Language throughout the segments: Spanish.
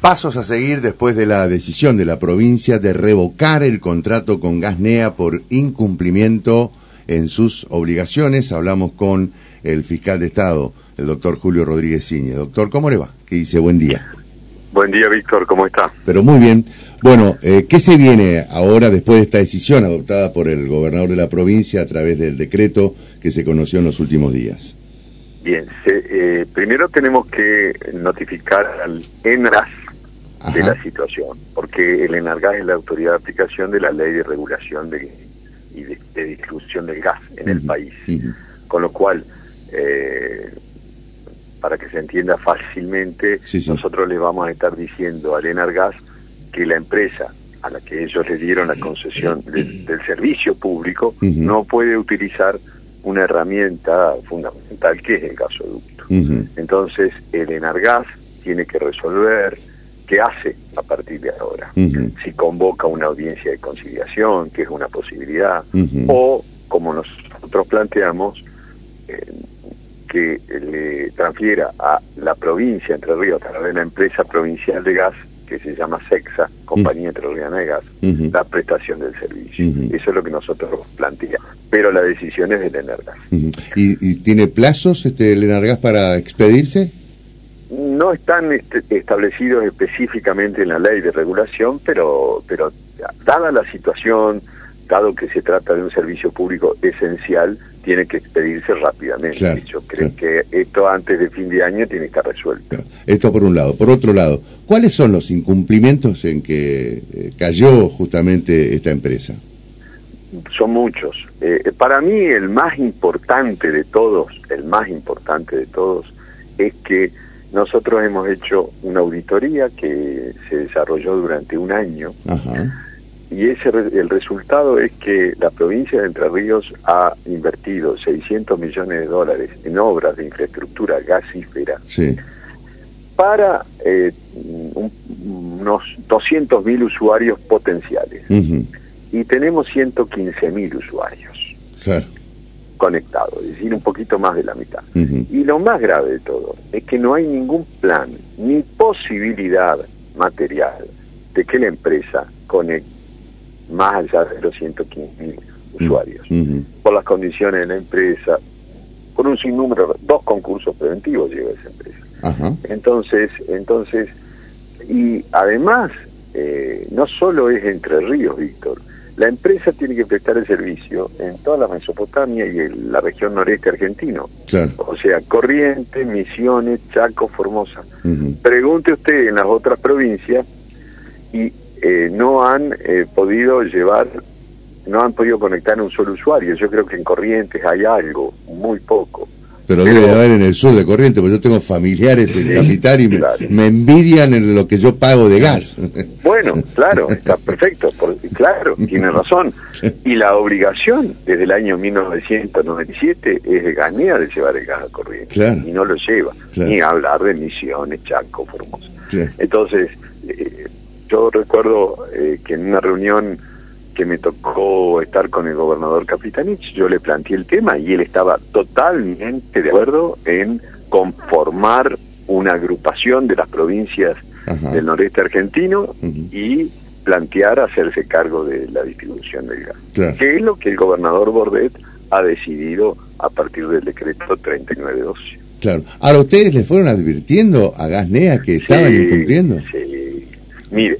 Pasos a seguir después de la decisión de la provincia de revocar el contrato con Gasnea por incumplimiento en sus obligaciones. Hablamos con el fiscal de Estado, el doctor Julio Rodríguez Ciñe. Doctor, ¿cómo le va? ¿Qué dice? Buen día. Buen día, Víctor, ¿cómo está? Pero muy bien. Bueno, eh, ¿qué se viene ahora después de esta decisión adoptada por el gobernador de la provincia a través del decreto que se conoció en los últimos días? Bien, eh, primero tenemos que notificar al ENRAS de la situación, porque el ENARGAS es la autoridad de aplicación de la ley de regulación de, y de, distribución del gas en el país. Con lo cual, eh, para que se entienda fácilmente, nosotros le vamos a estar diciendo al ENARGAS que la empresa a la que ellos le dieron la concesión del servicio público no puede utilizar una herramienta fundamental que es el gasoducto. Entonces, el ENARGAS tiene que resolver qué hace a partir de ahora. Si convoca una audiencia de conciliación, que es una posibilidad, o, como nosotros planteamos, eh, que le transfiera a la provincia Entre Ríos, a través de la empresa provincial de gas, que se llama SEXA, Compañía Entrerriana de Gas, la prestación del servicio. Eso es lo que nosotros planteamos. Pero la decisión es del Energas. ¿Y, tiene plazos este, el Energas para expedirse? No están este, establecidos específicamente en la ley de regulación, pero, pero dada la situación, dado que se trata de un servicio público esencial, tiene que expedirse rápidamente. Yo creo que esto antes de fin de año tiene que estar resuelto. Esto por un lado. Por otro lado, ¿cuáles son los incumplimientos en que eh, cayó justamente esta empresa? Son muchos. Eh, para mí el más importante de todos, el más importante de todos, es que nosotros hemos hecho una auditoría que se desarrolló durante un año. Y ese el resultado es que la provincia de Entre Ríos ha invertido 600 millones de dólares en obras de infraestructura gasífera para eh, unos 200 mil usuarios potenciales. Y tenemos 115 mil usuarios conectado, es decir, un poquito más de la mitad. Y lo más grave de todo es que no hay ningún plan ni posibilidad material de que la empresa conecte más allá de los 115 mil usuarios. Por las condiciones de la empresa, por un sinnúmero, dos concursos preventivos lleva esa empresa. Entonces, entonces, y además, eh, no solo es Entre Ríos, Víctor, la empresa tiene que prestar el servicio en toda la Mesopotamia y en la región noreste argentino. O sea, Corrientes, Misiones, Chaco, Formosa. Pregunte usted en las otras provincias y eh, no han eh, podido llevar, no han podido conectar a un solo usuario. Yo creo que en Corrientes hay algo, muy poco. Pero, debe haber en el sur de Corrientes, porque yo tengo familiares en Capital y me, envidian en lo que yo pago de gas. Bueno, claro, está perfecto, claro, tiene razón. Y la obligación desde el año 1997 es de Ganea de llevar el gas a Corrientes. Y no lo lleva, ni hablar de Misiones, Chaco, Formosa. Entonces, eh, yo recuerdo eh, que en una reunión que me tocó estar con el gobernador Capitanich, yo le planteé el tema y él estaba totalmente de acuerdo en conformar una agrupación de las provincias del noreste argentino y plantear hacerse cargo de la distribución del gas, que es lo que el gobernador Bordet ha decidido a partir del decreto 3912. Claro. Ahora, ¿ustedes le fueron advirtiendo a Gasnea que estaban incumpliendo? Sí. Mire,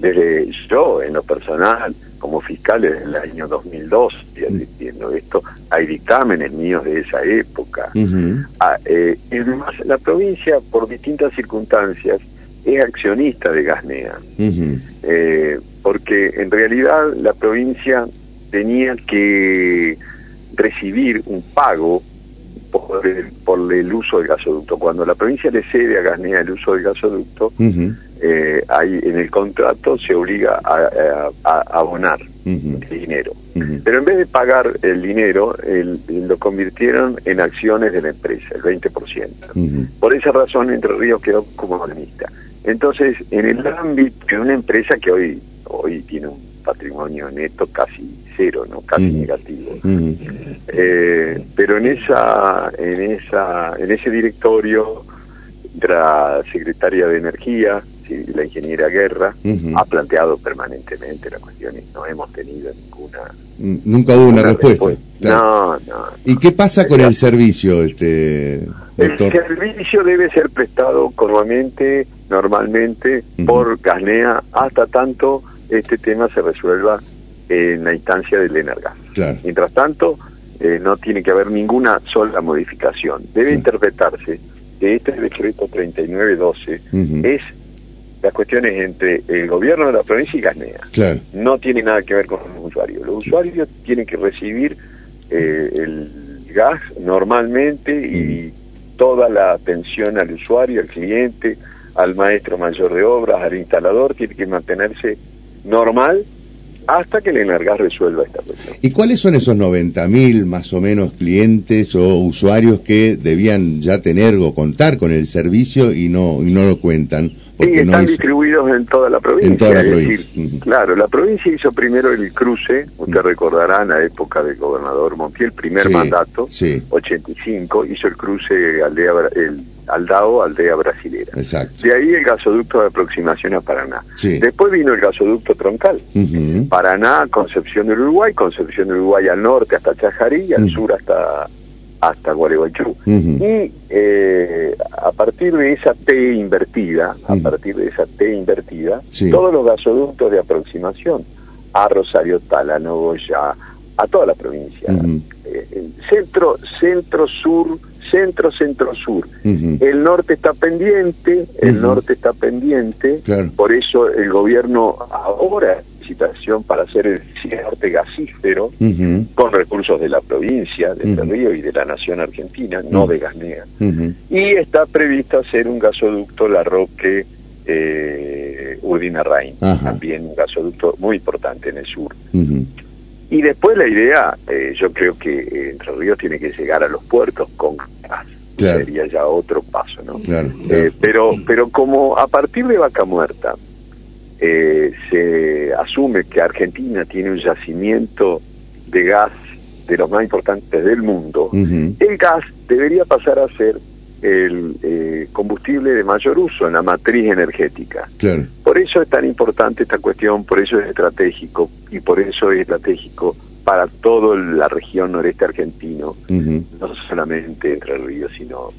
desde yo, en lo personal, como fiscales en el año 2002 y asistiendo esto, hay dictámenes míos de esa época. Ah, eh, la provincia, por distintas circunstancias, es accionista de Gasnea, eh, porque en realidad la provincia tenía que recibir un pago por el, por el uso del gasoducto. Cuando la provincia le cede a Gasnea el uso del gasoducto, eh, ahí en el contrato se obliga a, abonar el dinero. Pero en vez de pagar el dinero, lo convirtieron en acciones de la empresa, el 20%. Por esa razón, Entre Ríos quedó como accionista. Entonces, en el ámbito de una empresa que hoy, hoy tiene un patrimonio neto casi cero, no casi negativo. Eh, pero en esa, en esa, en ese directorio, la secretaria de Energía, la ingeniera Guerra ha planteado permanentemente la cuestión y no hemos tenido ninguna... Nunca hubo una, respuesta. No, no. ¿Y qué pasa con el servicio, este doctor? El servicio debe ser prestado continuamente, normalmente, por Gasnea, hasta tanto este tema se resuelva en la instancia del Energas. Mientras tanto, eh, no tiene que haber ninguna sola modificación. Debe interpretarse que este decreto 3912 es las cuestiones entre el gobierno de la provincia y Gasnea. No tiene nada que ver con los usuarios. Los usuarios tienen que recibir eh, el gas normalmente y toda la atención al usuario, al cliente, al maestro mayor de obras, al instalador, tiene que mantenerse normal hasta que el Enargas resuelva esta cuestión. ¿Y cuáles son esos 90.000 más o menos clientes o usuarios que debían ya tener o contar con el servicio y no, y no lo cuentan? Porque están distribuidos en toda la provincia. En toda la provincia. Claro, la provincia hizo primero el cruce, usted recordará en la época del gobernador Montiel, el primer mandato, 85, hizo el cruce aldea, el Aldao, aldea brasilera. De ahí el gasoducto de aproximación a Paraná. Después vino el gasoducto troncal. Paraná, Concepción del Uruguay, Concepción del Uruguay al norte hasta Chajarí y al sur hasta hasta Gualeguaychú. Y eh, a partir de esa T invertida, a partir de esa T invertida, todos los gasoductos de aproximación a Rosario Talano, Goya, a toda la provincia, eh, centro, centro, sur, centro, centro, sur. El norte está pendiente, el norte está pendiente, por eso el gobierno ahora licitación para hacer el norte gasífero con recursos de la provincia, de uh Río y de la nación argentina, no de Gasnea. Y está previsto hacer un gasoducto La Roque eh, Urdina Rain, también un gasoducto muy importante en el sur. Y después la idea, eh, yo creo que eh, Entre Ríos tiene que llegar a los puertos con gas. Sería ya otro paso, ¿no? Eh, pero, pero como a partir de Vaca Muerta se asume que Argentina tiene un yacimiento de gas de los más importantes del mundo, el gas debería pasar a ser el eh, combustible de mayor uso en la matriz energética. Por eso es tan importante esta cuestión, por eso es estratégico y por eso es estratégico para toda la región noreste argentino, no solamente Entre Ríos, sino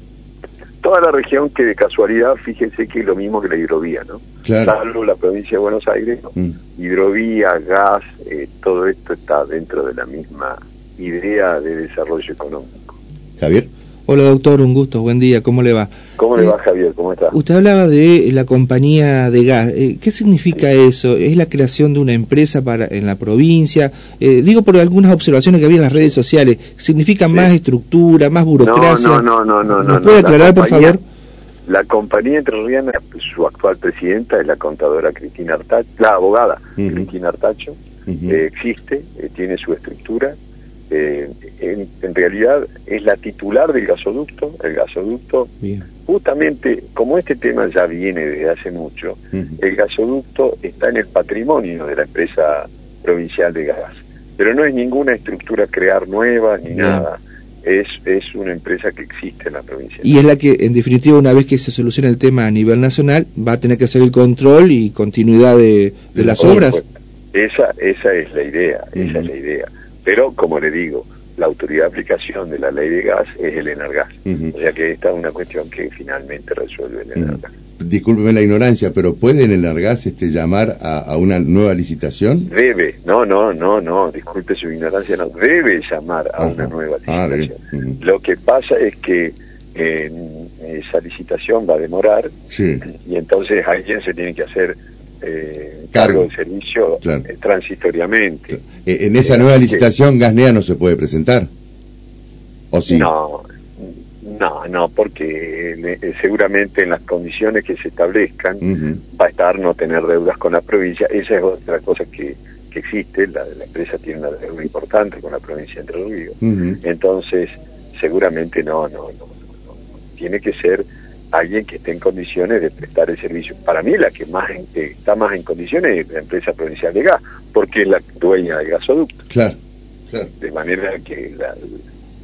toda la región que de casualidad, fíjense que es lo mismo que la hidrovía, ¿no? Salvo la provincia de Buenos Aires, mm. hidrovía, gas, eh, todo esto está dentro de la misma idea de desarrollo económico. Javier. Hola doctor, un gusto, buen día, ¿cómo le va? ¿Cómo le va Javier? ¿Cómo está? Usted hablaba de la compañía de gas, eh, ¿qué significa eso? ¿Es la creación de una empresa para en la provincia? Eh, digo por algunas observaciones que había en las redes sociales, ¿significa más estructura, más burocracia? No, no, no, no. ¿Nos puede aclarar por favor? La compañía entrerriana, su actual presidenta es la contadora Cristina Artacho, la abogada Cristina Artacho, eh, existe, tiene su estructura, eh, en, realidad es la titular del gasoducto, el gasoducto, justamente como este tema ya viene desde hace mucho, el gasoducto está en el patrimonio de la empresa provincial de gas, pero no es ninguna estructura crear nueva ni nada. Es, es una empresa que existe en la provincia. Y es la que, en definitiva, una vez que se solucione el tema a nivel nacional, va a tener que hacer el control y continuidad de, las obras. Esa, esa es la idea, esa es la idea pero, como le digo, la autoridad de aplicación de la ley de gas es el Energas. O sea que esta es una cuestión que finalmente resuelve el Energas. Discúlpeme la ignorancia, pero ¿puede el Energas este, llamar a, una nueva licitación? Debe, no, no, no, no, disculpe su ignorancia, no, debe llamar a una nueva ah, licitación. Lo que pasa es que esa licitación va a demorar y entonces alguien se tiene que hacer eh, cargo del servicio eh, transitoriamente. Eh, ¿En esa nueva licitación Gasnea no se puede presentar? ¿O sí? No, no, no, porque seguramente en las condiciones que se establezcan va a estar no tener deudas con la provincia. Esa es otra cosa que, que existe. La, la empresa tiene una deuda importante con la provincia de Entre Ríos. Entonces, seguramente no, no, no, no, Tiene que ser alguien que esté en condiciones de prestar el servicio. Para mí la que más está más en condiciones es la empresa provincial de gas, porque es la dueña del gasoducto. Claro, De manera que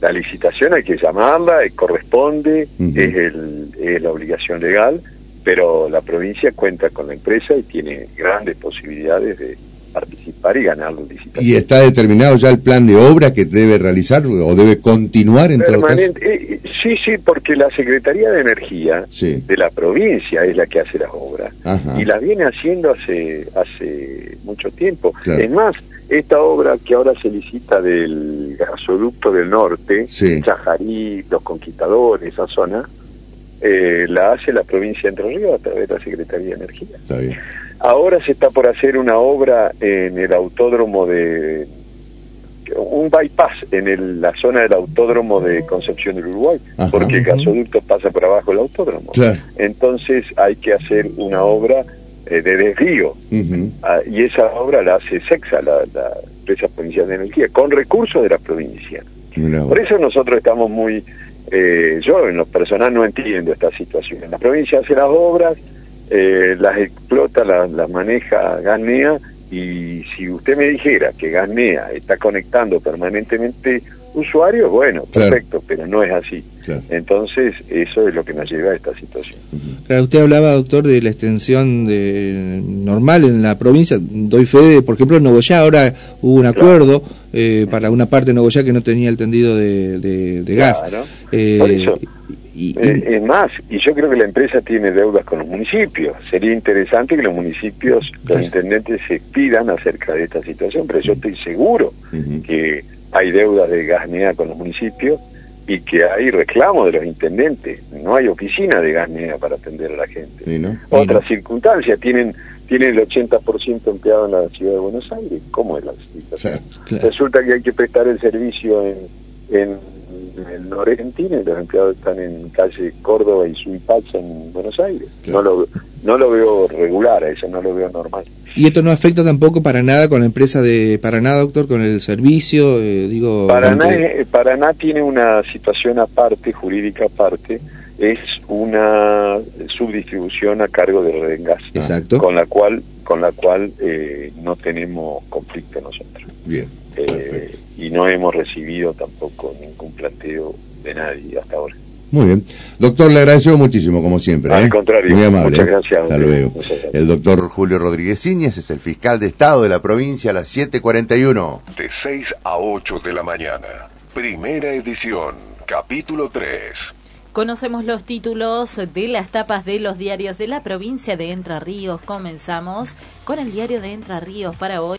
la, licitación hay que llamarla, eh, corresponde, es, el, es la obligación legal pero la provincia cuenta con la empresa y tiene grandes posibilidades de participar y ganar la licitación. ¿Y está determinado ya el plan de obra que debe realizar o debe continuar en todo caso? Eh, sí, sí, porque la Secretaría de Energía de la provincia es la que hace las obras y las viene haciendo hace hace mucho tiempo. Es más, esta obra que ahora se licita del gasoducto del norte, Chajarí, Los Conquistadores, esa zona, eh, la hace la provincia de Entre Ríos a través de la Secretaría de Energía. Está bien. Ahora se está por hacer una obra en el autódromo de un bypass en la zona del autódromo de Concepción del Uruguay, porque el gasoducto pasa por abajo del autódromo. Entonces hay que hacer una obra eh, de desvío ah, y esa obra la hace SEXA, la, empresa provincial de energía, con recursos de la provincia. Por eso nosotros estamos muy, eh, yo en lo personal no entiendo esta situación. La provincia hace las obras, eh, las explota, las, maneja Ganea y si usted me dijera que Ganea está conectando permanentemente usuarios, bueno, perfecto, pero no es así. Entonces, eso es lo que nos lleva a esta situación. Claro, usted hablaba, doctor, de la extensión de normal en la provincia. Doy fe de, por ejemplo, en Nogoyá ahora hubo un acuerdo eh, para una parte de Nogoyá que no tenía el tendido de, gas. Eh, por eso eh, es más, y yo creo que la empresa tiene deudas con los municipios. Sería interesante que los municipios, los intendentes se pidan acerca de esta situación, pero yo estoy seguro que hay deudas de gasnea con los municipios y que hay reclamos de los intendentes. No hay oficina de gasnea para atender a la gente. Otra circunstancia, tienen tienen el 80% empleado en la ciudad de Buenos Aires. ¿Cómo es la situación? Resulta que hay que prestar el servicio en, en el norargentina y los empleados están en calle Córdoba y Suipacha en Buenos Aires. No, lo, no lo veo regular, eso no lo veo normal. ¿Y esto no afecta tampoco para nada con la empresa de Paraná, doctor, con el servicio? Eh, digo, Paraná, Paraná tiene una situación aparte, jurídica aparte, es una subdistribución a cargo de Redengas, Exacto. con la cual con la cual eh, no tenemos conflicto nosotros. Bien. Eh, y no hemos recibido tampoco ningún planteo de nadie hasta ahora. Muy bien. Doctor, le agradezco muchísimo, como siempre. Al ¿eh? contrario. Muy amable. Muchas gracias. Hasta luego. El doctor Julio Rodríguez Iñez es el fiscal de Estado de la provincia a las 7.41. De 6 a 8 de la mañana. Primera edición. Capítulo 3. Conocemos los títulos de las tapas de los diarios de la provincia de Entre Ríos. Comenzamos con el diario de Entre Ríos para hoy.